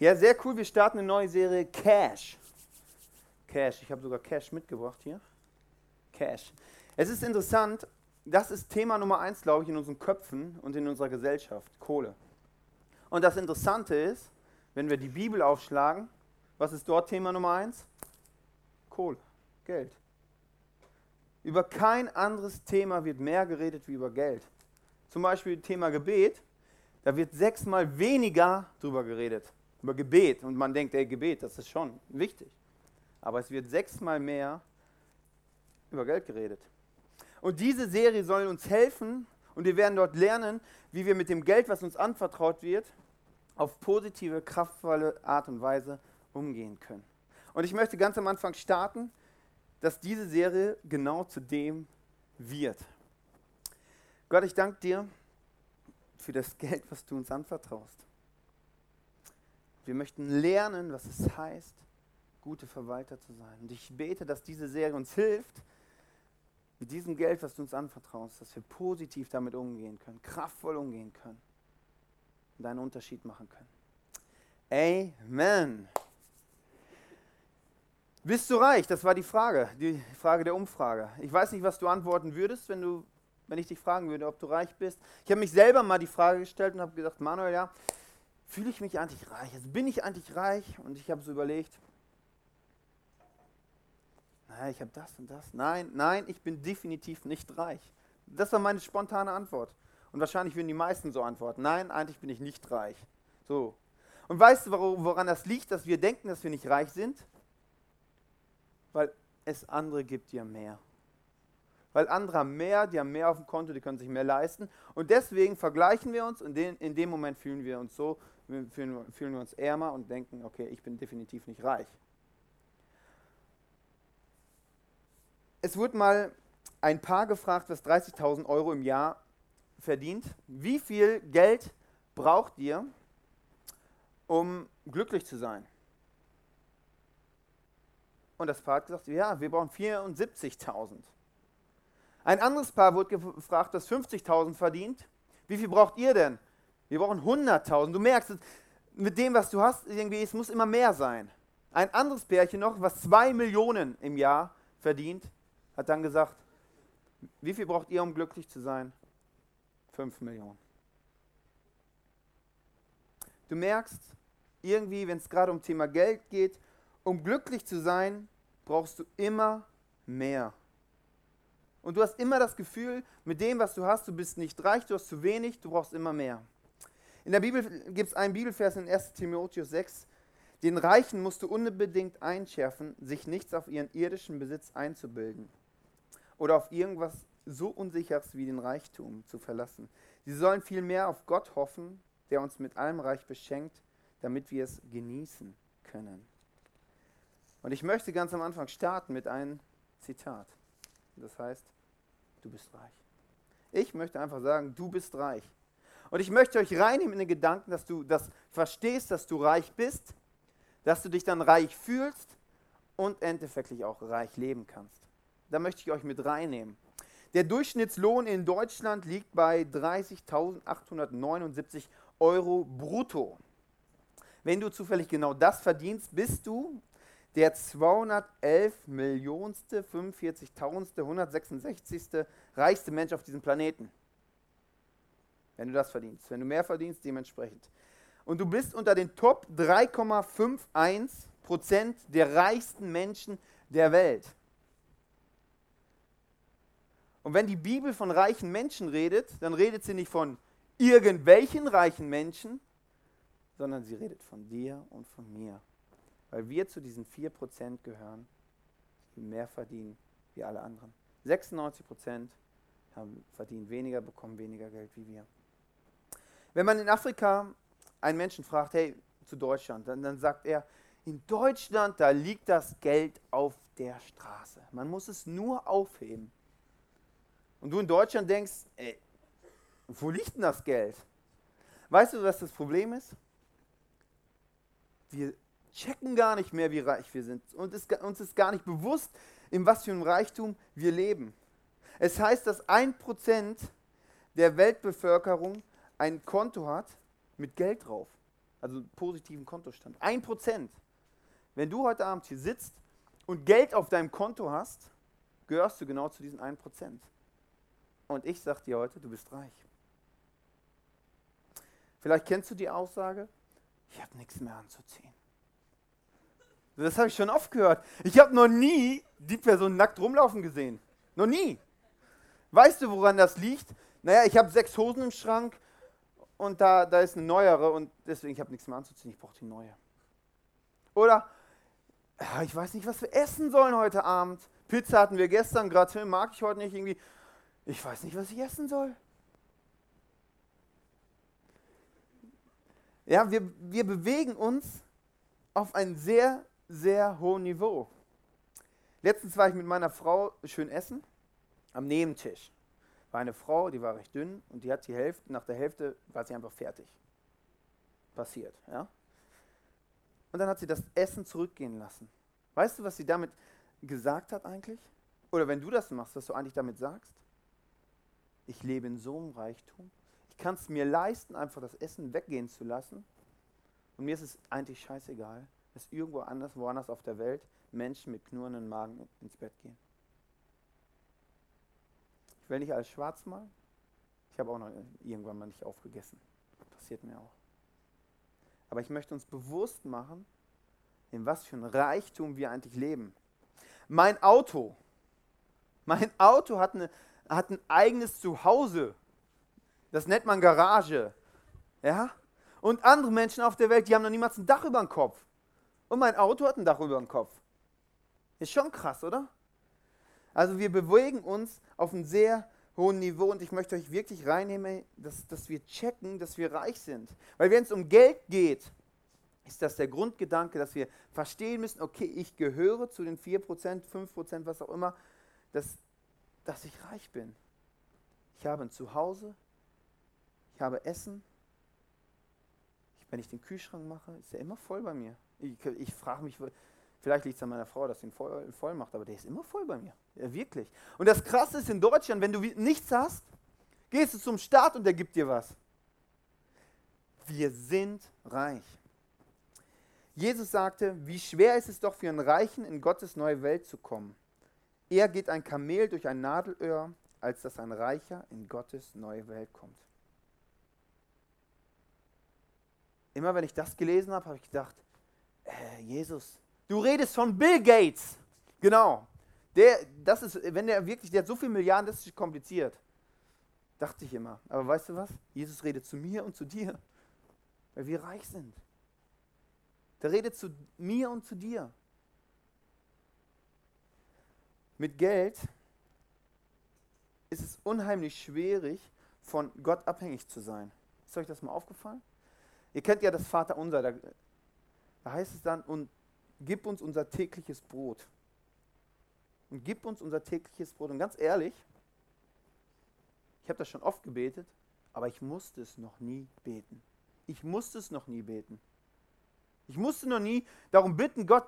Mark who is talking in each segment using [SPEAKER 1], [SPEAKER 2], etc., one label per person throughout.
[SPEAKER 1] Ja, sehr cool. Wir starten eine neue Serie Cash. Cash. Ich habe sogar Cash mitgebracht hier. Cash. Es ist interessant, das ist Thema Nummer eins, glaube ich, in unseren Köpfen und in unserer Gesellschaft. Kohle. Und das Interessante ist, wenn wir die Bibel aufschlagen, was ist dort Thema Nummer eins? Kohle, Geld. Über kein anderes Thema wird mehr geredet wie über Geld. Zum Beispiel Thema Gebet, da wird sechsmal weniger drüber geredet über Gebet. Und man denkt, ey, Gebet, das ist schon wichtig. Aber es wird sechsmal mehr über Geld geredet. Und diese Serie soll uns helfen und wir werden dort lernen, wie wir mit dem Geld, was uns anvertraut wird, auf positive, kraftvolle Art und Weise umgehen können. Und ich möchte ganz am Anfang starten, dass diese Serie genau zu dem wird. Gott, ich danke dir für das Geld, was du uns anvertraust. Wir möchten lernen, was es heißt, gute Verwalter zu sein. Und ich bete, dass diese Serie uns hilft, mit diesem Geld, was du uns anvertraust, dass wir positiv damit umgehen können, kraftvoll umgehen können und einen Unterschied machen können. Amen. Bist du reich? Das war die Frage, die Frage der Umfrage. Ich weiß nicht, was du antworten würdest, wenn, du, wenn ich dich fragen würde, ob du reich bist. Ich habe mich selber mal die Frage gestellt und habe gesagt, Manuel, ja, fühle ich mich eigentlich reich? Also bin ich eigentlich reich? Und ich habe so überlegt, naja, ich habe das und das. Nein, nein, ich bin definitiv nicht reich. Das war meine spontane Antwort. Und wahrscheinlich würden die meisten so antworten. Nein, eigentlich bin ich nicht reich. So. Und weißt du, woran das liegt, dass wir denken, dass wir nicht reich sind? Weil es andere gibt, die haben mehr. Weil andere haben mehr, die haben mehr auf dem Konto, die können sich mehr leisten. Und deswegen vergleichen wir uns und in dem Moment fühlen wir uns so, fühlen, fühlen wir uns ärmer und denken, okay, ich bin definitiv nicht reich. Es wurde mal ein Paar gefragt, was 30.000 Euro im Jahr verdient. Wie viel Geld braucht ihr, um glücklich zu sein? Und das Paar hat gesagt, ja, wir brauchen 74.000. Ein anderes Paar wurde gefragt, das 50.000 verdient. Wie viel braucht ihr denn? Wir brauchen 100.000. Du merkst, mit dem, was du hast, irgendwie, es muss immer mehr sein. Ein anderes Pärchen noch, was 2 Millionen im Jahr verdient, hat dann gesagt, wie viel braucht ihr, um glücklich zu sein? 5 Millionen. Du merkst, irgendwie, wenn es gerade um Thema Geld geht, um glücklich zu sein, brauchst du immer mehr. Und du hast immer das Gefühl, mit dem, was du hast, du bist nicht reich, du hast zu wenig, du brauchst immer mehr. In der Bibel gibt es einen Bibelvers in 1 Timotheus 6. Den Reichen musst du unbedingt einschärfen, sich nichts auf ihren irdischen Besitz einzubilden oder auf irgendwas so Unsicheres wie den Reichtum zu verlassen. Sie sollen vielmehr auf Gott hoffen, der uns mit allem Reich beschenkt, damit wir es genießen können. Und ich möchte ganz am Anfang starten mit einem Zitat. Das heißt, du bist reich. Ich möchte einfach sagen, du bist reich. Und ich möchte euch reinnehmen in den Gedanken, dass du das verstehst, dass du reich bist, dass du dich dann reich fühlst und endeffektiv auch reich leben kannst. Da möchte ich euch mit reinnehmen. Der Durchschnittslohn in Deutschland liegt bei 30.879 Euro brutto. Wenn du zufällig genau das verdienst, bist du der 211 Millionste, 45.000, 166. reichste Mensch auf diesem Planeten wenn du das verdienst. Wenn du mehr verdienst, dementsprechend. Und du bist unter den Top 3,51 Prozent der reichsten Menschen der Welt. Und wenn die Bibel von reichen Menschen redet, dann redet sie nicht von irgendwelchen reichen Menschen, sondern sie redet von dir und von mir. Weil wir zu diesen 4% gehören, die mehr verdienen wie alle anderen. 96% haben, verdienen weniger, bekommen weniger Geld wie wir. Wenn man in Afrika einen Menschen fragt, hey, zu Deutschland, dann, dann sagt er, in Deutschland, da liegt das Geld auf der Straße. Man muss es nur aufheben. Und du in Deutschland denkst, ey, wo liegt denn das Geld? Weißt du, was das Problem ist? Wir checken gar nicht mehr, wie reich wir sind. Und es, uns ist gar nicht bewusst, in was für einem Reichtum wir leben. Es heißt, dass ein Prozent der Weltbevölkerung ein Konto hat mit Geld drauf. also positiven Kontostand. Ein Prozent. Wenn du heute Abend hier sitzt und Geld auf deinem Konto hast, gehörst du genau zu diesen 1%. Und ich sage dir heute, du bist reich. Vielleicht kennst du die Aussage, ich habe nichts mehr anzuziehen. Das habe ich schon oft gehört. Ich habe noch nie die Person nackt rumlaufen gesehen. Noch nie. Weißt du, woran das liegt? Naja, ich habe sechs Hosen im Schrank und da, da ist eine neuere und deswegen ich habe nichts mehr anzuziehen. Ich brauche die neue. Oder ich weiß nicht, was wir essen sollen heute Abend. Pizza hatten wir gestern, gerade mag ich heute nicht irgendwie. Ich weiß nicht, was ich essen soll. Ja, wir, wir bewegen uns auf ein sehr, sehr hohes Niveau. Letztens war ich mit meiner Frau schön essen, am Nebentisch. War eine Frau, die war recht dünn und die hat die Hälfte, nach der Hälfte war sie einfach fertig. Passiert, ja. Und dann hat sie das Essen zurückgehen lassen. Weißt du, was sie damit gesagt hat eigentlich? Oder wenn du das machst, was du eigentlich damit sagst? Ich lebe in so einem Reichtum. Ich kann es mir leisten, einfach das Essen weggehen zu lassen. Und mir ist es eigentlich scheißegal, dass irgendwo anders, woanders auf der Welt Menschen mit knurrenden Magen ins Bett gehen. Ich will nicht alles schwarz malen. Ich habe auch noch irgendwann mal nicht aufgegessen. Passiert mir auch. Aber ich möchte uns bewusst machen, in was für ein Reichtum wir eigentlich leben. Mein Auto, mein Auto hat, eine, hat ein eigenes Zuhause. Das nennt man Garage. Ja? Und andere Menschen auf der Welt, die haben noch niemals ein Dach über dem Kopf. Und mein Auto hat ein Dach über dem Kopf. Ist schon krass, oder? Also wir bewegen uns auf einem sehr hohen Niveau und ich möchte euch wirklich reinnehmen, dass, dass wir checken, dass wir reich sind. Weil wenn es um Geld geht, ist das der Grundgedanke, dass wir verstehen müssen, okay, ich gehöre zu den 4%, 5%, was auch immer, dass, dass ich reich bin. Ich habe ein Zuhause, ich habe Essen. wenn ich den Kühlschrank mache, ist er immer voll bei mir. Ich, ich frage mich, vielleicht liegt es an meiner Frau, dass sie ihn voll, voll macht, aber der ist immer voll bei mir. Ja, wirklich. Und das Krasse ist in Deutschland, wenn du nichts hast, gehst du zum Staat und der gibt dir was. Wir sind reich. Jesus sagte, wie schwer ist es doch für einen Reichen in Gottes neue Welt zu kommen. Eher geht ein Kamel durch ein Nadelöhr, als dass ein Reicher in Gottes neue Welt kommt. Immer wenn ich das gelesen habe, habe ich gedacht, äh, Jesus, du redest von Bill Gates. Genau. Der, das ist, wenn der wirklich, der hat so viele Milliarden, das ist kompliziert. Dachte ich immer. Aber weißt du was? Jesus redet zu mir und zu dir, weil wir reich sind. Der redet zu mir und zu dir. Mit Geld ist es unheimlich schwierig, von Gott abhängig zu sein. Ist euch das mal aufgefallen? Ihr kennt ja das Vaterunser. Da, da heißt es dann, und gib uns unser tägliches Brot. Und gib uns unser tägliches Brot. Und ganz ehrlich, ich habe das schon oft gebetet, aber ich musste es noch nie beten. Ich musste es noch nie beten. Ich musste noch nie darum bitten, Gott,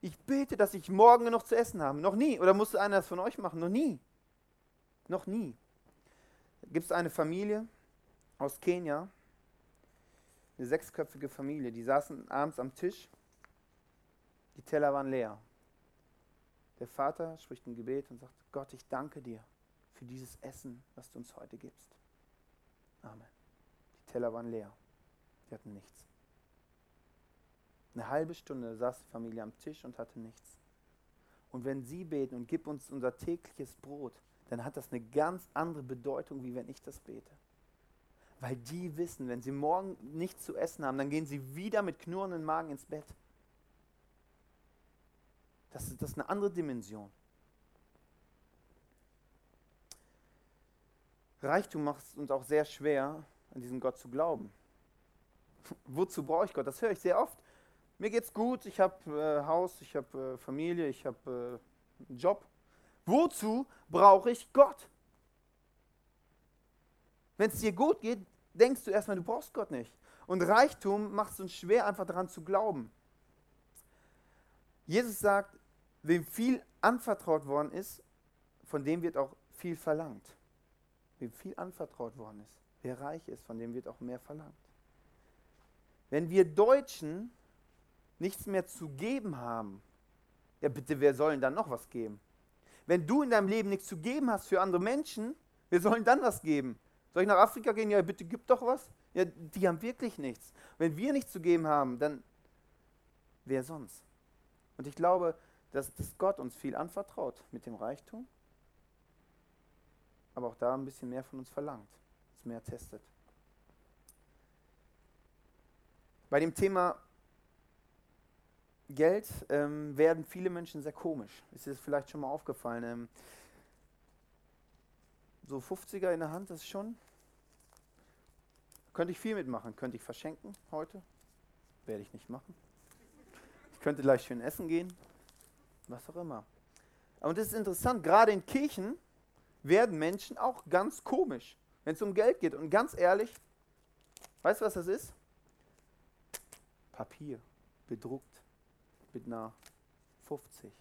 [SPEAKER 1] ich bete, dass ich morgen noch zu essen habe. Noch nie. Oder musste einer das von euch machen? Noch nie. Noch nie. Gibt es eine Familie aus Kenia, eine sechsköpfige Familie, die saßen abends am Tisch, die Teller waren leer. Der Vater spricht ein Gebet und sagt, Gott, ich danke dir für dieses Essen, was du uns heute gibst. Amen. Die Teller waren leer. Die hatten nichts. Eine halbe Stunde saß die Familie am Tisch und hatte nichts. Und wenn sie beten und gib uns unser tägliches Brot, dann hat das eine ganz andere Bedeutung, wie wenn ich das bete. Weil die wissen, wenn sie morgen nichts zu essen haben, dann gehen sie wieder mit knurrenden Magen ins Bett. Das ist, das ist eine andere Dimension. Reichtum macht es uns auch sehr schwer, an diesen Gott zu glauben. Wozu brauche ich Gott? Das höre ich sehr oft mir geht's gut, ich habe äh, Haus, ich habe äh, Familie, ich habe äh, einen Job. Wozu brauche ich Gott? Wenn es dir gut geht, denkst du erstmal, du brauchst Gott nicht. Und Reichtum macht es uns schwer, einfach daran zu glauben. Jesus sagt, wem viel anvertraut worden ist, von dem wird auch viel verlangt. Wem viel anvertraut worden ist, wer reich ist, von dem wird auch mehr verlangt. Wenn wir Deutschen nichts mehr zu geben haben, ja bitte, wer soll denn dann noch was geben? Wenn du in deinem Leben nichts zu geben hast für andere Menschen, wer soll denn dann was geben? Soll ich nach Afrika gehen? Ja, bitte gib doch was. Ja, die haben wirklich nichts. Wenn wir nichts zu geben haben, dann wer sonst? Und ich glaube, dass, dass Gott uns viel anvertraut mit dem Reichtum, aber auch da ein bisschen mehr von uns verlangt, es mehr testet. Bei dem Thema Geld ähm, werden viele Menschen sehr komisch. Ist dir das vielleicht schon mal aufgefallen? Ähm, so 50er in der Hand ist schon. Könnte ich viel mitmachen. Könnte ich verschenken heute. Werde ich nicht machen. Ich könnte gleich schön essen gehen. Was auch immer. Und das ist interessant, gerade in Kirchen werden Menschen auch ganz komisch, wenn es um Geld geht. Und ganz ehrlich, weißt du, was das ist? Papier, bedruckt mit einer 50.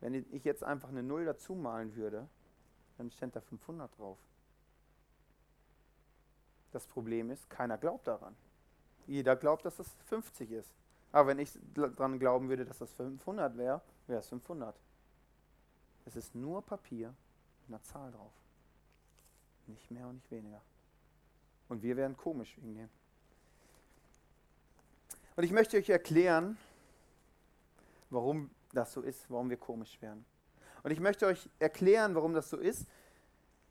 [SPEAKER 1] Wenn ich jetzt einfach eine Null dazu malen würde, dann steht da 500 drauf. Das Problem ist, keiner glaubt daran. Jeder glaubt, dass das 50 ist. Aber wenn ich daran glauben würde, dass das 500 wäre, wäre es 500. Es ist nur Papier mit einer Zahl drauf. Nicht mehr und nicht weniger. Und wir werden komisch wegen dem. Und ich möchte euch erklären, warum das so ist, warum wir komisch werden. Und ich möchte euch erklären, warum das so ist,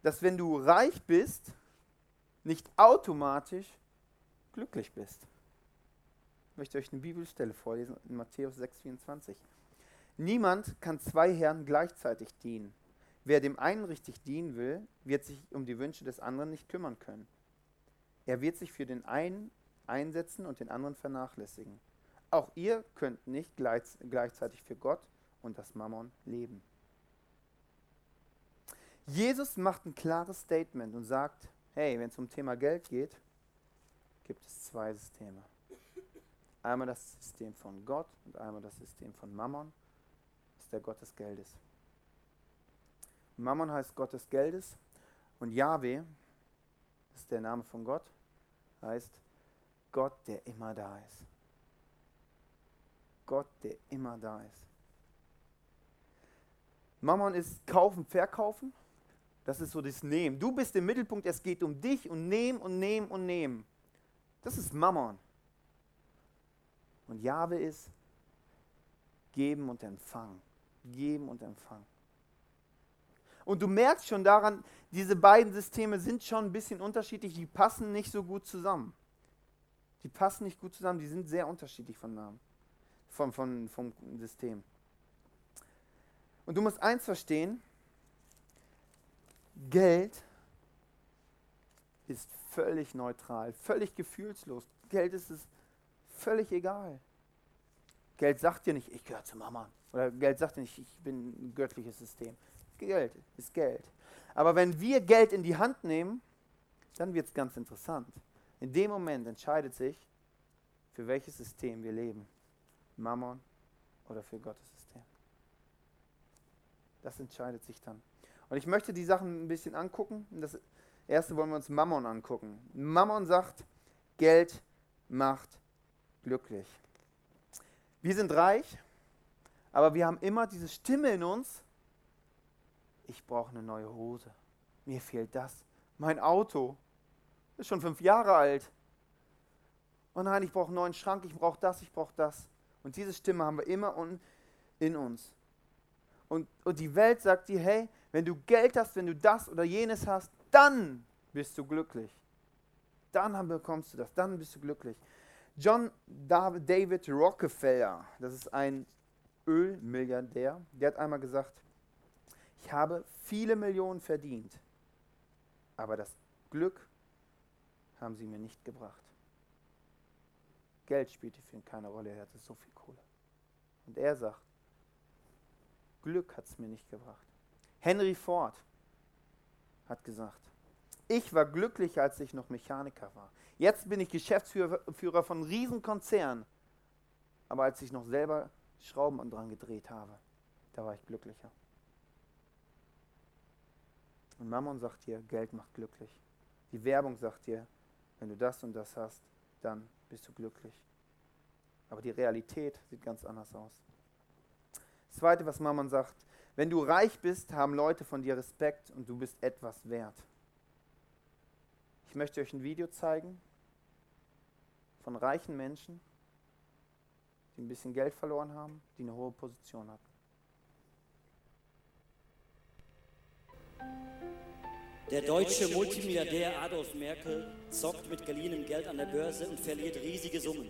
[SPEAKER 1] dass wenn du reich bist, nicht automatisch glücklich bist. Möchte euch eine Bibelstelle vorlesen in Matthäus 6,24. Niemand kann zwei Herren gleichzeitig dienen. Wer dem einen richtig dienen will, wird sich um die Wünsche des anderen nicht kümmern können. Er wird sich für den einen einsetzen und den anderen vernachlässigen. Auch ihr könnt nicht gleichzeitig für Gott und das Mammon leben. Jesus macht ein klares Statement und sagt, hey, wenn es um Thema Geld geht, gibt es zwei Systeme. Einmal das System von Gott und einmal das System von Mammon. Das ist der Gott des Geldes. Mammon heißt Gott des Geldes und Yahweh, das ist der Name von Gott, heißt Gott, der immer da ist. Gott, der immer da ist. Mammon ist kaufen, verkaufen. Das ist so das Nehmen. Du bist im Mittelpunkt, es geht um dich und nehmen und nehmen und nehmen. Das ist Mammon. Und Jahwe ist geben und empfangen. Geben und empfangen. Und du merkst schon daran, diese beiden Systeme sind schon ein bisschen unterschiedlich, die passen nicht so gut zusammen. Die passen nicht gut zusammen, die sind sehr unterschiedlich von Namen, vom, vom, vom System. Und du musst eins verstehen, Geld ist völlig neutral, völlig gefühlslos. Geld ist es völlig egal. Geld sagt dir nicht, ich gehöre zu Mama. Oder Geld sagt dir nicht, ich bin ein göttliches System. Geld ist Geld. Aber wenn wir Geld in die Hand nehmen, dann wird es ganz interessant. In dem Moment entscheidet sich, für welches System wir leben. Mammon oder für Gottes System. Das entscheidet sich dann. Und ich möchte die Sachen ein bisschen angucken. Das erste wollen wir uns Mammon angucken. Mammon sagt, Geld macht glücklich. Wir sind reich, aber wir haben immer diese Stimme in uns, ich brauche eine neue Hose. Mir fehlt das. Mein Auto ist schon fünf Jahre alt. Oh nein, ich brauche einen neuen Schrank, ich brauche das, ich brauche das. Und diese Stimme haben wir immer in uns. Und, und die Welt sagt dir, hey, wenn du Geld hast, wenn du das oder jenes hast, dann bist du glücklich. Dann bekommst du das, dann bist du glücklich. John David Rockefeller, das ist ein Ölmilliardär, der hat einmal gesagt, ich habe viele Millionen verdient, aber das Glück haben sie mir nicht gebracht. Geld spielte für ihn keine Rolle, er hatte so viel Kohle. Und er sagt, Glück hat es mir nicht gebracht. Henry Ford hat gesagt, ich war glücklich, als ich noch Mechaniker war. Jetzt bin ich Geschäftsführer von Riesenkonzernen. Aber als ich noch selber Schrauben dran gedreht habe, da war ich glücklicher. Und Mammon sagt dir, Geld macht glücklich. Die Werbung sagt dir, wenn du das und das hast, dann bist du glücklich. Aber die Realität sieht ganz anders aus. Das Zweite, was Mammon sagt, wenn du reich bist, haben Leute von dir Respekt und du bist etwas wert. Ich möchte euch ein Video zeigen von reichen Menschen, die ein bisschen Geld verloren haben, die eine hohe Position hatten.
[SPEAKER 2] Der deutsche Multimilliardär Adolf Merkel zockt mit geliehenem Geld an der Börse und verliert riesige Summen.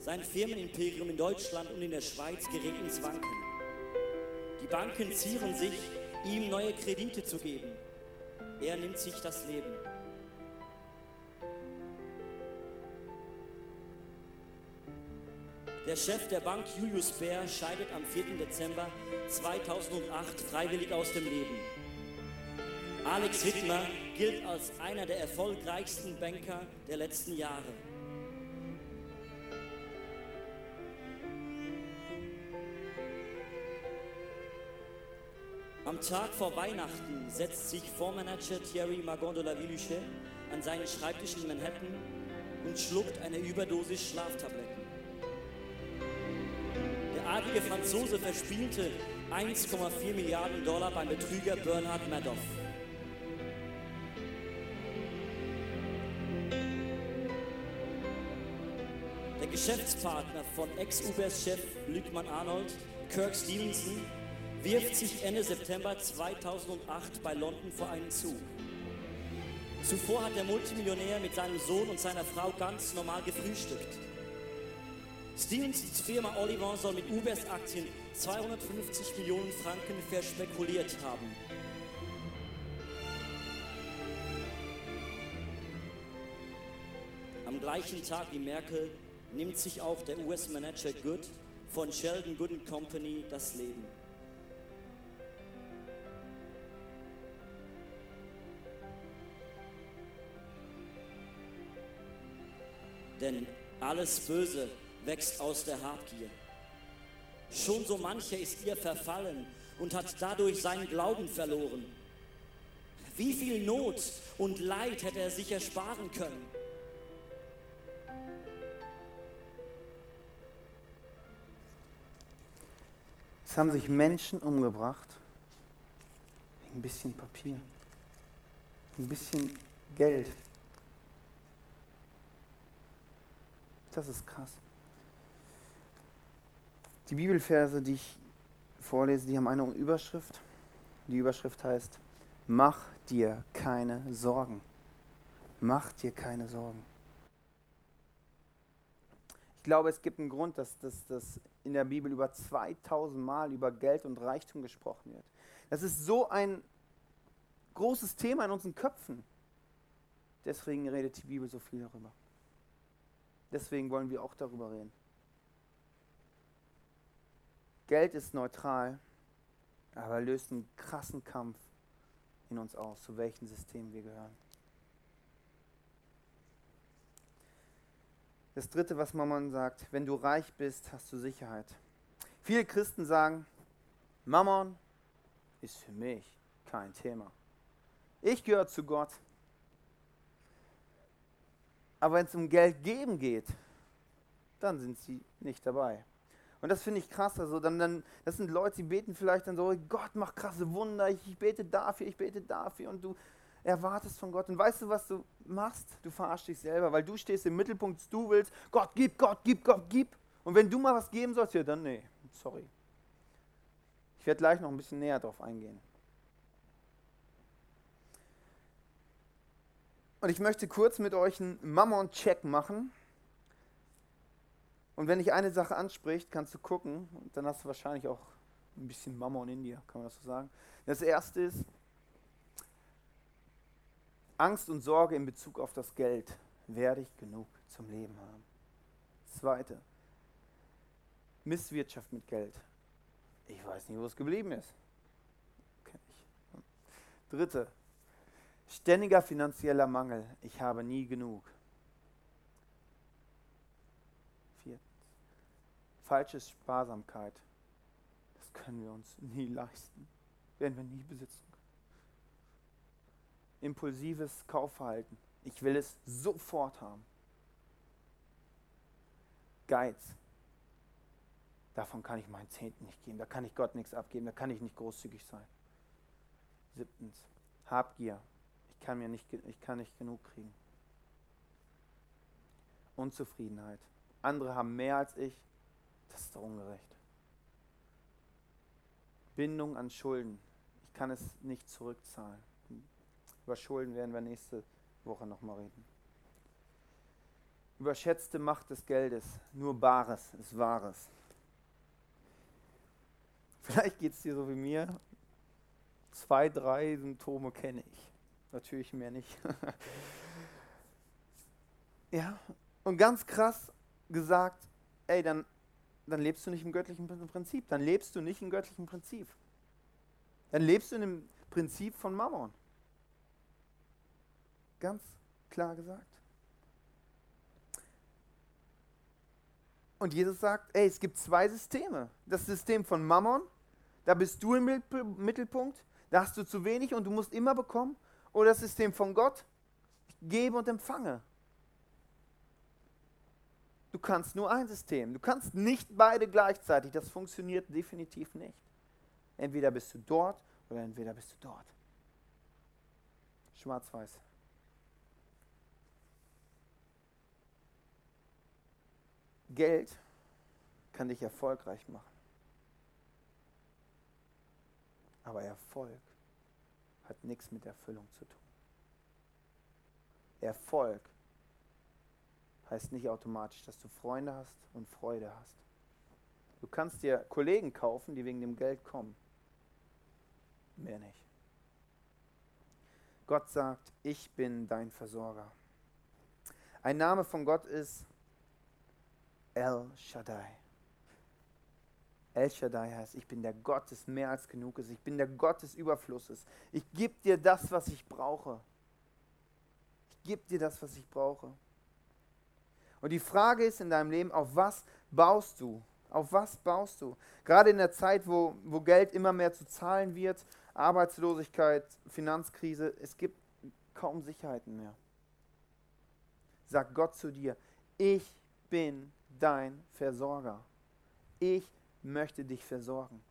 [SPEAKER 2] Sein Firmenimperium in Deutschland und in der Schweiz gerät ins Wanken. Die Banken zieren sich, ihm neue Kredite zu geben. Er nimmt sich das Leben. Der Chef der Bank Julius Baer scheidet am 4. Dezember 2008 freiwillig aus dem Leben. Alex Wittmer gilt als einer der erfolgreichsten Banker der letzten Jahre. Am Tag vor Weihnachten setzt sich Fondsmanager Thierry Magon de la Villuche an seinen Schreibtisch in Manhattan und schluckt eine Überdosis Schlaftabletten. Der adlige Franzose verspielte 1,4 Milliarden Dollar beim Betrüger Bernhard Madoff. Geschäftspartner von Ex-Ubers-Chef Lückmann Arnold, Kirk Stevenson, wirft sich Ende September 2008 bei London vor einen Zug. Zuvor hat der Multimillionär mit seinem Sohn und seiner Frau ganz normal gefrühstückt. Stevensons Firma Oliver soll mit Ubers Aktien 250 Millionen Franken verspekuliert haben. Am gleichen Tag wie Merkel nimmt sich auch der US-Manager Good von Sheldon Good Company das Leben. Denn alles Böse wächst aus der Habgier. Schon so mancher ist ihr verfallen und hat dadurch seinen Glauben verloren. Wie viel Not und Leid hätte er sich ersparen können?
[SPEAKER 1] Es haben sich Menschen umgebracht ein bisschen Papier, ein bisschen Geld. Das ist krass. Die Bibelverse, die ich vorlese, die haben eine Überschrift. Die Überschrift heißt, mach dir keine Sorgen. Mach dir keine Sorgen. Ich glaube, es gibt einen Grund, dass, dass, dass in der Bibel über 2000 Mal über Geld und Reichtum gesprochen wird. Das ist so ein großes Thema in unseren Köpfen. Deswegen redet die Bibel so viel darüber. Deswegen wollen wir auch darüber reden. Geld ist neutral, aber löst einen krassen Kampf in uns aus, zu welchem System wir gehören. Das dritte, was Mammon sagt, wenn du reich bist, hast du Sicherheit. Viele Christen sagen, Mammon ist für mich kein Thema. Ich gehöre zu Gott. Aber wenn es um Geld geben geht, dann sind sie nicht dabei. Und das finde ich krass. Also dann, dann, das sind Leute, die beten vielleicht dann so, Gott macht krasse Wunder, ich, ich bete dafür, ich bete dafür. Und du erwartest von Gott. Und weißt du, was du machst? Du verarschst dich selber, weil du stehst im Mittelpunkt, du willst, Gott, gib, Gott, gib, Gott, gib. Und wenn du mal was geben sollst, ja, dann nee, sorry. Ich werde gleich noch ein bisschen näher darauf eingehen. Und ich möchte kurz mit euch einen Mammon-Check machen. Und wenn dich eine Sache anspricht, kannst du gucken, und dann hast du wahrscheinlich auch ein bisschen Mammon in dir, kann man das so sagen. Das erste ist, Angst und Sorge in Bezug auf das Geld. Werde ich genug zum Leben haben? Zweite, Misswirtschaft mit Geld. Ich weiß nicht, wo es geblieben ist. Kenn ich. Dritte, ständiger finanzieller Mangel. Ich habe nie genug. Falsche Sparsamkeit. Das können wir uns nie leisten. Werden wir nie besitzen impulsives Kaufverhalten. Ich will es sofort haben. Geiz. Davon kann ich meinen Zehnten nicht geben. Da kann ich Gott nichts abgeben. Da kann ich nicht großzügig sein. Siebtens. Habgier. Ich kann, mir nicht, ich kann nicht genug kriegen. Unzufriedenheit. Andere haben mehr als ich. Das ist doch ungerecht. Bindung an Schulden. Ich kann es nicht zurückzahlen. Über Schulden werden wir nächste Woche nochmal reden. Überschätzte Macht des Geldes. Nur Bares ist Wahres. Vielleicht geht es dir so wie mir. Zwei, drei Symptome kenne ich. Natürlich mehr nicht. ja, und ganz krass gesagt, ey, dann, dann lebst du nicht im göttlichen Prinzip. Dann lebst du nicht im göttlichen Prinzip. Dann lebst du in dem Prinzip von Mammon. Ganz klar gesagt. Und Jesus sagt, ey, es gibt zwei Systeme. Das System von Mammon, da bist du im Mittelpunkt, da hast du zu wenig und du musst immer bekommen. Oder das System von Gott, ich gebe und empfange. Du kannst nur ein System. Du kannst nicht beide gleichzeitig. Das funktioniert definitiv nicht. Entweder bist du dort oder entweder bist du dort. Schwarz-Weiß. Geld kann dich erfolgreich machen. Aber Erfolg hat nichts mit Erfüllung zu tun. Erfolg heißt nicht automatisch, dass du Freunde hast und Freude hast. Du kannst dir Kollegen kaufen, die wegen dem Geld kommen. Mehr nicht. Gott sagt, ich bin dein Versorger. Ein Name von Gott ist El Shaddai. El Shaddai heißt, ich bin der Gott des mehr als genug ist. Ich bin der Gott des Überflusses. Ich gebe dir das, was ich brauche. Ich gebe dir das, was ich brauche. Und die Frage ist in deinem Leben, auf was baust du? Auf was baust du? Gerade in der Zeit, wo, wo Geld immer mehr zu zahlen wird, Arbeitslosigkeit, Finanzkrise, es gibt kaum Sicherheiten mehr. Sag Gott zu dir, ich bin dein Versorger. Ich möchte dich versorgen.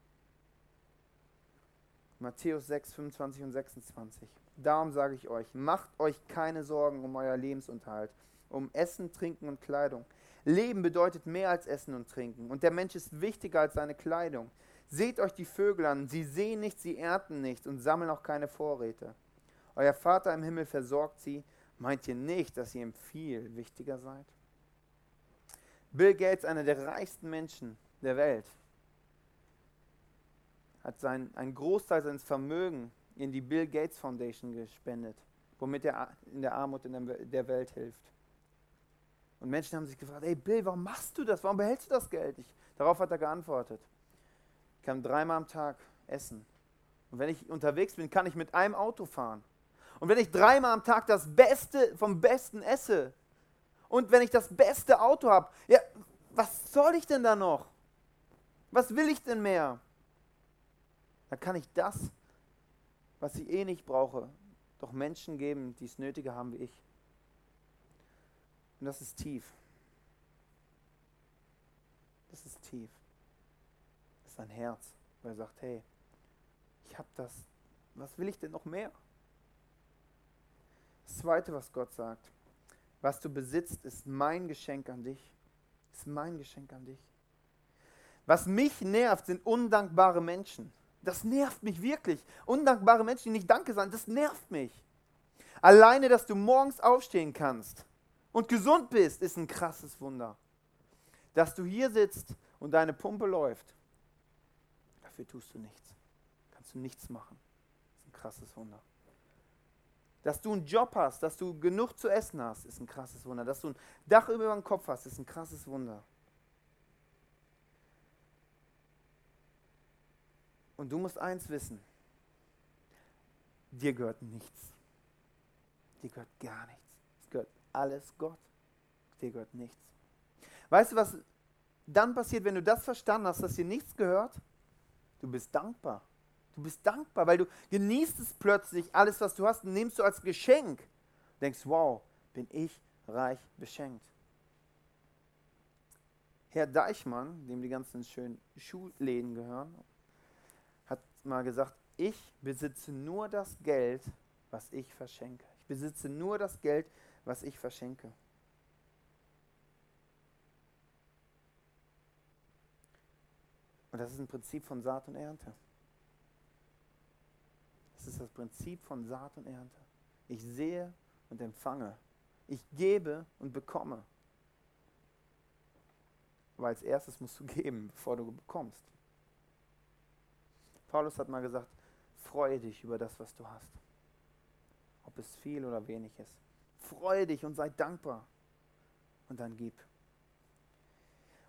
[SPEAKER 1] Matthäus 6, 25 und 26. Darum sage ich euch, macht euch keine Sorgen um euer Lebensunterhalt, um Essen, Trinken und Kleidung. Leben bedeutet mehr als Essen und Trinken und der Mensch ist wichtiger als seine Kleidung. Seht euch die Vögel an, sie sehen nicht, sie ernten nicht und sammeln auch keine Vorräte. Euer Vater im Himmel versorgt sie. Meint ihr nicht, dass ihr ihm viel wichtiger seid? Bill Gates, einer der reichsten Menschen der Welt, hat sein, einen Großteil seines Vermögens in die Bill Gates Foundation gespendet, womit er in der Armut in der Welt hilft. Und Menschen haben sich gefragt, hey Bill, warum machst du das? Warum behältst du das Geld nicht? Darauf hat er geantwortet. Ich kann dreimal am Tag essen. Und wenn ich unterwegs bin, kann ich mit einem Auto fahren. Und wenn ich dreimal am Tag das Beste vom Besten esse und wenn ich das beste Auto habe, ja, was soll ich denn da noch? Was will ich denn mehr? Dann kann ich das, was ich eh nicht brauche, doch Menschen geben, die es nötiger haben wie ich. Und das ist tief. Das ist tief. Das ist ein Herz, weil er sagt, hey, ich habe das, was will ich denn noch mehr? Das Zweite, was Gott sagt, was du besitzt, ist mein Geschenk an dich. Ist mein Geschenk an dich. Was mich nervt, sind undankbare Menschen. Das nervt mich wirklich. Undankbare Menschen, die nicht Danke sagen, das nervt mich. Alleine, dass du morgens aufstehen kannst und gesund bist, ist ein krasses Wunder. Dass du hier sitzt und deine Pumpe läuft, dafür tust du nichts. Kannst du nichts machen. Ist ein krasses Wunder. Dass du einen Job hast, dass du genug zu essen hast, ist ein krasses Wunder. Dass du ein Dach über dem Kopf hast, ist ein krasses Wunder. Und du musst eins wissen, dir gehört nichts. Dir gehört gar nichts. Alles Gott. Dir gehört nichts. Weißt du, was dann passiert, wenn du das verstanden hast, dass dir nichts gehört? Du bist dankbar. Du bist dankbar, weil du genießt es plötzlich, alles, was du hast, nimmst du als Geschenk. Denkst, wow, bin ich reich beschenkt. Herr Deichmann, dem die ganzen schönen Schuhläden gehören, hat mal gesagt, ich besitze nur das Geld, was ich verschenke. Ich besitze nur das Geld, was ich verschenke. Und das ist ein Prinzip von Saat und Ernte. Das ist das Prinzip von Saat und Ernte. Ich sehe und empfange. Ich gebe und bekomme. Aber als erstes musst du geben, bevor du bekommst. Paulus hat mal gesagt, freue dich über das, was du hast. Ob es viel oder wenig ist. Freue dich und sei dankbar. Und dann gib.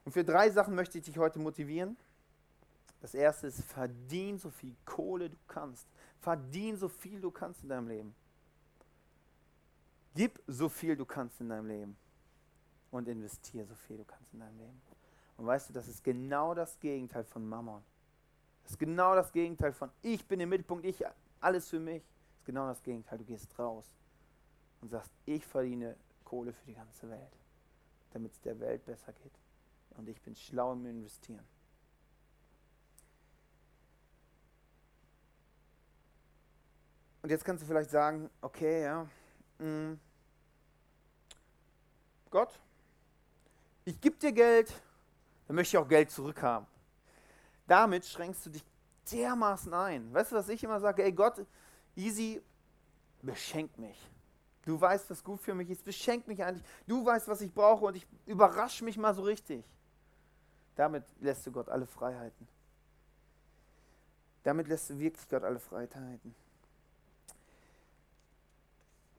[SPEAKER 1] Und für drei Sachen möchte ich dich heute motivieren. Das erste ist, verdien so viel Kohle du kannst. Verdien so viel du kannst in deinem Leben. Gib so viel du kannst in deinem Leben. Und investiere so viel du kannst in deinem Leben. Und weißt du, das ist genau das Gegenteil von Mammon. Das ist genau das Gegenteil von ich bin im Mittelpunkt, ich alles für mich. Das ist genau das Gegenteil. Du gehst raus und sagst, ich verdiene Kohle für die ganze Welt, damit es der Welt besser geht. Und ich bin schlau im Investieren. Und jetzt kannst du vielleicht sagen, okay, ja, mh, mm, Gott, ich gebe dir Geld, dann möchte ich auch Geld zurückhaben. Damit schränkst du dich dermaßen ein. Weißt du, was ich immer sage? Ey Gott, easy, beschenk mich. Du weißt, was gut für mich ist. Beschenk mich eigentlich. Du weißt, was ich brauche und ich überrasche mich mal so richtig. Damit lässt du Gott alle Freiheiten. Damit lässt du wirklich Gott alle Freiheiten.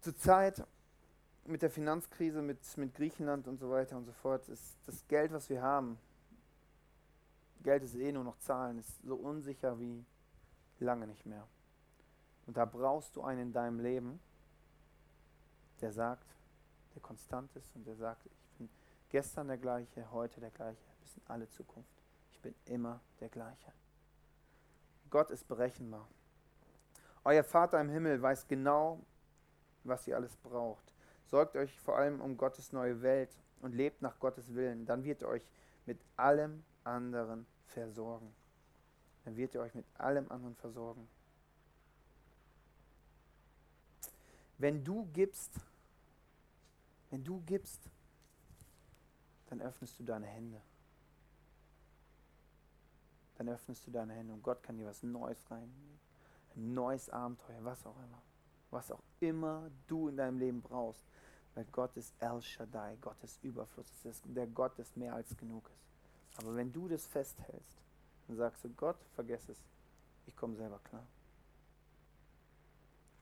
[SPEAKER 1] Zur Zeit mit der Finanzkrise, mit, mit Griechenland und so weiter und so fort, ist das Geld, was wir haben, Geld ist eh nur noch Zahlen, ist so unsicher wie lange nicht mehr. Und da brauchst du einen in deinem Leben, der sagt, der konstant ist und der sagt, ich bin gestern der gleiche, heute der gleiche, bis in alle Zukunft. Ich bin immer der gleiche. Gott ist berechenbar. Euer Vater im Himmel weiß genau, was ihr alles braucht. Sorgt euch vor allem um Gottes neue Welt und lebt nach Gottes Willen. Dann wird er euch mit allem anderen versorgen. Dann wird er euch mit allem anderen versorgen. Wenn du gibst, wenn du gibst, dann öffnest du deine Hände. Dann öffnest du deine Hände und Gott kann dir was Neues rein. Ein neues Abenteuer, was auch immer. Was auch immer du in deinem Leben brauchst. Weil Gott ist El Shaddai, Gott ist Überfluss. Ist der Gott, der mehr als genug ist. Aber wenn du das festhältst, dann sagst du, Gott, vergess es. Ich komme selber klar.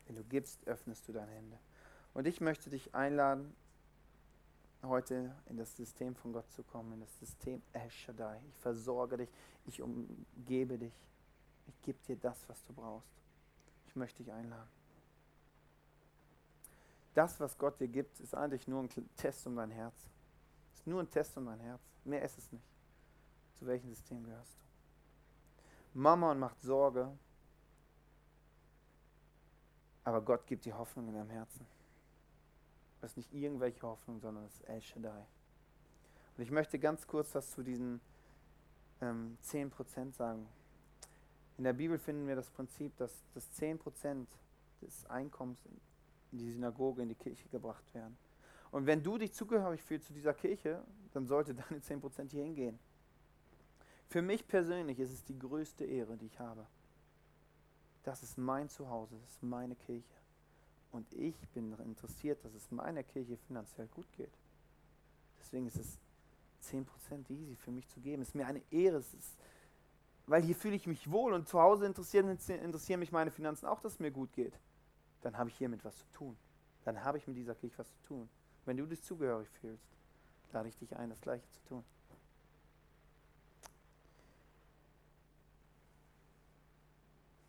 [SPEAKER 1] Wenn du gibst, öffnest du deine Hände. Und ich möchte dich einladen, heute in das System von Gott zu kommen, in das System El Shaddai. Ich versorge dich, ich umgebe dich, ich gebe dir das, was du brauchst. Ich möchte dich einladen. Das, was Gott dir gibt, ist eigentlich nur ein Test um dein Herz. Ist nur ein Test um dein Herz. Mehr ist es nicht. Zu welchem System gehörst du? Mammon macht Sorge, aber Gott gibt die Hoffnung in deinem Herzen. Das ist nicht irgendwelche Hoffnung, sondern es ist El Shaddai. Und ich möchte ganz kurz was zu diesen ähm, 10% sagen. In der Bibel finden wir das Prinzip, dass, dass 10% des Einkommens in die Synagoge, in die Kirche gebracht werden. Und wenn du dich zugehörig fühlst zu dieser Kirche, dann sollte deine 10% hier hingehen. Für mich persönlich ist es die größte Ehre, die ich habe. Das ist mein Zuhause, das ist meine Kirche. Und ich bin interessiert, dass es meiner Kirche finanziell gut geht. Deswegen ist es 10% easy für mich zu geben. Es ist mir eine Ehre, es ist, weil hier fühle ich mich wohl und zu Hause interessieren, interessieren mich meine Finanzen auch, dass es mir gut geht. Dann habe ich hiermit was zu tun. Dann habe ich mit dieser Kirche was zu tun. Wenn du dich zugehörig fühlst, lade ich dich ein, das Gleiche zu tun.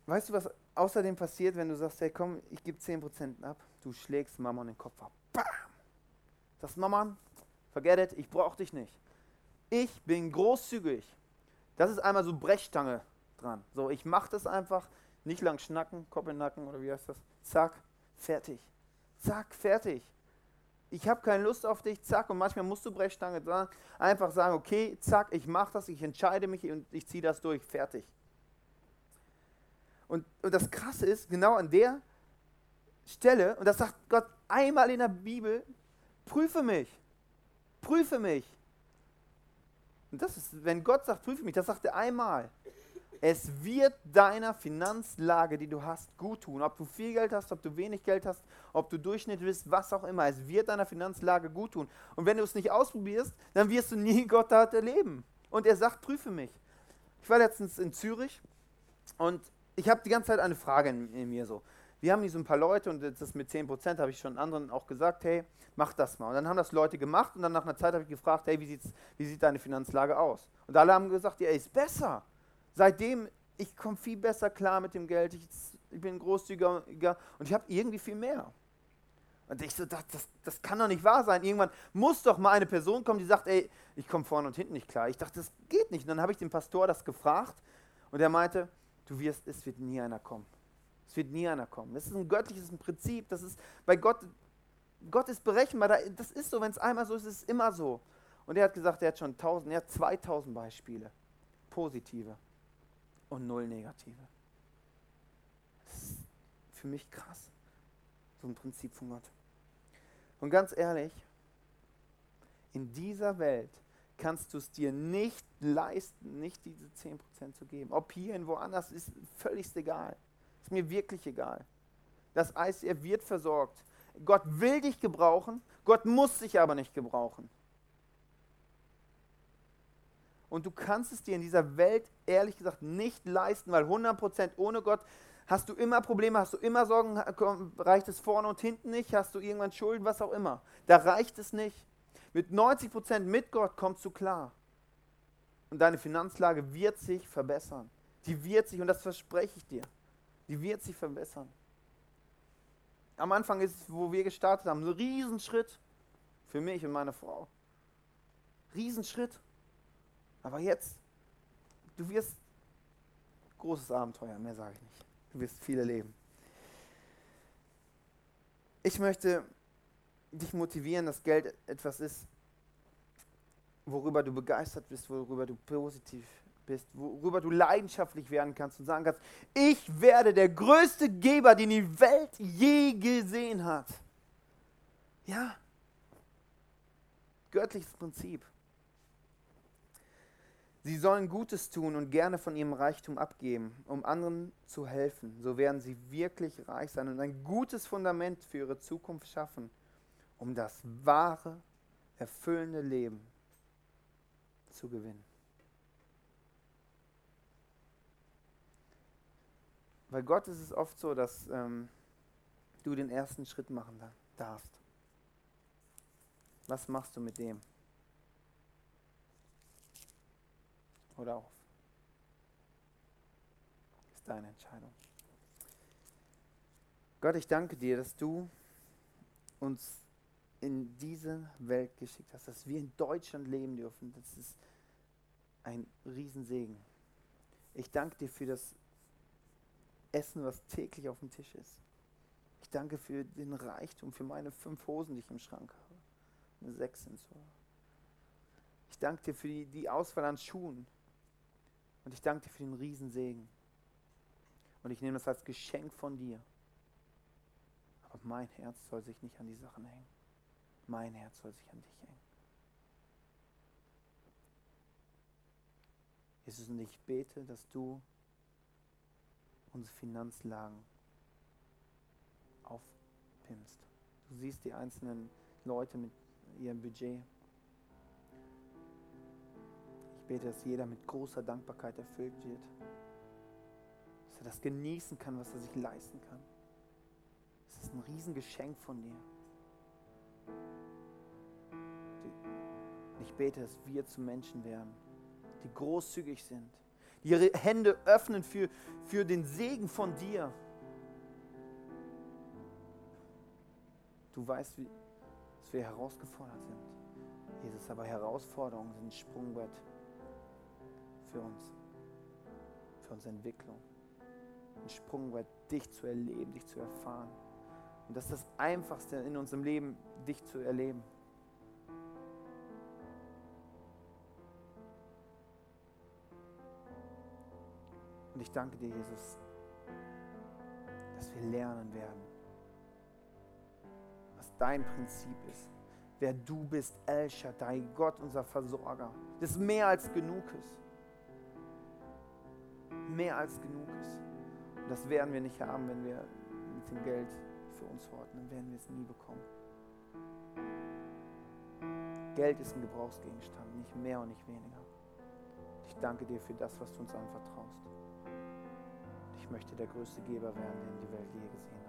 [SPEAKER 1] Weißt du, was außerdem passiert, wenn du sagst, hey komm, ich gebe 10% ab? Du schlägst Mama in den Kopf ab. Bam! Sagst Mama, forget it, ich brauche dich nicht. Ich bin großzügig. Das ist einmal so Brechstange dran. So, ich mache das einfach, nicht lang schnacken, Kopf in den Nacken oder wie heißt das? Zack, fertig. Zack, fertig. Ich habe keine Lust auf dich, zack. Und manchmal musst du Brechstange sagen, einfach sagen, okay, zack, ich mache das, ich entscheide mich und ich ziehe das durch, fertig. Und, und das Krasse ist, genau an der Stelle, und das sagt Gott einmal in der Bibel, prüfe mich, prüfe mich. Und das ist, wenn Gott sagt, prüfe mich, das sagt er einmal. Es wird deiner Finanzlage, die du hast, gut tun. Ob du viel Geld hast, ob du wenig Geld hast, ob du Durchschnitt bist, was auch immer. Es wird deiner Finanzlage gut tun. Und wenn du es nicht ausprobierst, dann wirst du nie Gott erleben. Und er sagt, prüfe mich. Ich war letztens in Zürich und ich habe die ganze Zeit eine Frage in, in, mir so. Wir haben hier so ein paar Leute und das mit 10% habe ich schon anderen auch gesagt, hey, mach das mal. Und dann haben das Leute gemacht und dann nach einer Zeit habe ich gefragt, hey, wie, wie sieht deine Finanzlage aus? Und alle haben gesagt, ja, ist besser. Seitdem, ich komme viel besser klar mit dem Geld, ich, ich bin großzügiger und ich habe irgendwie viel mehr. Und ich so dachte, das, das kann doch nicht wahr sein. Irgendwann muss doch mal eine Person kommen, die sagt, ey, ich komme vorne und hinten nicht klar. Ich dachte, das geht nicht. Und dann habe ich dem Pastor das gefragt und er meinte, du wirst, es wird nie einer kommen. Es wird nie einer kommen. Das ist ein göttliches Prinzip. Das ist bei Gott, Gott ist berechenbar. Das ist so, wenn es einmal so ist, ist es immer so. Und er hat gesagt, er hat schon tausend, er hat 2000 Beispiele. Positive und null negative. Das ist für mich krass. So ein Prinzip von Gott. Und ganz ehrlich, in dieser Welt kannst du es dir nicht leisten, nicht diese 10% zu geben. Ob hier und woanders, ist völlig egal. Ist mir wirklich egal. Das heißt, er wird versorgt. Gott will dich gebrauchen, Gott muss dich aber nicht gebrauchen. Und du kannst es dir in dieser Welt ehrlich gesagt nicht leisten, weil 100% ohne Gott hast du immer Probleme, hast du immer Sorgen, reicht es vorne und hinten nicht, hast du irgendwann Schulden, was auch immer. Da reicht es nicht. Mit 90% mit Gott kommst du klar. Und deine Finanzlage wird sich verbessern. Die wird sich, und das verspreche ich dir, die wird sich verbessern. Am Anfang ist es, wo wir gestartet haben, ein Riesenschritt für mich und meine Frau. Riesenschritt. Aber jetzt, du wirst großes Abenteuer, mehr sage ich nicht. Du wirst viel erleben. Ich möchte dich motivieren, dass Geld etwas ist, worüber du begeistert bist, worüber du positiv bist, worüber du leidenschaftlich werden kannst und sagen kannst, ich werde der größte Geber, den die Welt je gesehen hat. Ja, göttliches Prinzip. Sie sollen Gutes tun und gerne von ihrem Reichtum abgeben, um anderen zu helfen. So werden sie wirklich reich sein und ein gutes Fundament für ihre Zukunft schaffen, um das wahre, erfüllende Leben zu gewinnen. Bei Gott ist es oft so, dass ähm, du den ersten Schritt machen darfst. Was machst du mit dem? oder auf. Ist deine Entscheidung. Gott, ich danke dir, dass du uns in diese Welt geschickt hast, dass wir in Deutschland leben dürfen. Das ist ein Riesensegen. Ich danke dir für das Essen, was täglich auf dem Tisch ist. Ich danke für den Reichtum, für meine fünf Hosen, die ich im Schrank habe. Eine sechs sind so. Ich danke dir für die, die Auswahl an Schuhen, und ich danke dir für den Riesensegen. Und ich nehme das als Geschenk von dir. Aber mein Herz soll sich nicht an die Sachen hängen. Mein Herz soll sich an dich hängen. Jesus, und ich bete, dass du unsere Finanzlagen aufpimmst. Du siehst die einzelnen Leute mit ihrem Budget bete, dass jeder mit großer Dankbarkeit erfüllt wird. Dass er das genießen kann, was er sich leisten kann. Das ist ein Riesengeschenk von dir. Ich bete, dass wir zu Menschen werden, die großzügig sind, die ihre Hände öffnen für, für den Segen von dir. Du weißt, wie, dass wir herausgefordert sind. Jesus, aber Herausforderungen sind ein Sprungbrett für uns, für unsere Entwicklung. Ein Sprungbrett, dich zu erleben, dich zu erfahren. Und das ist das Einfachste in unserem Leben, dich zu erleben. Und ich danke dir, Jesus, dass wir lernen werden, was dein Prinzip ist, wer du bist, El Shaddai, Gott, unser Versorger, das mehr als genug ist. Mehr als genug ist. Und das werden wir nicht haben, wenn wir mit dem Geld für uns horten, dann werden wir es nie bekommen. Geld ist ein Gebrauchsgegenstand, nicht mehr und nicht weniger. Ich danke dir für das, was du uns anvertraust. Ich möchte der größte Geber werden, den die Welt je gesehen hat.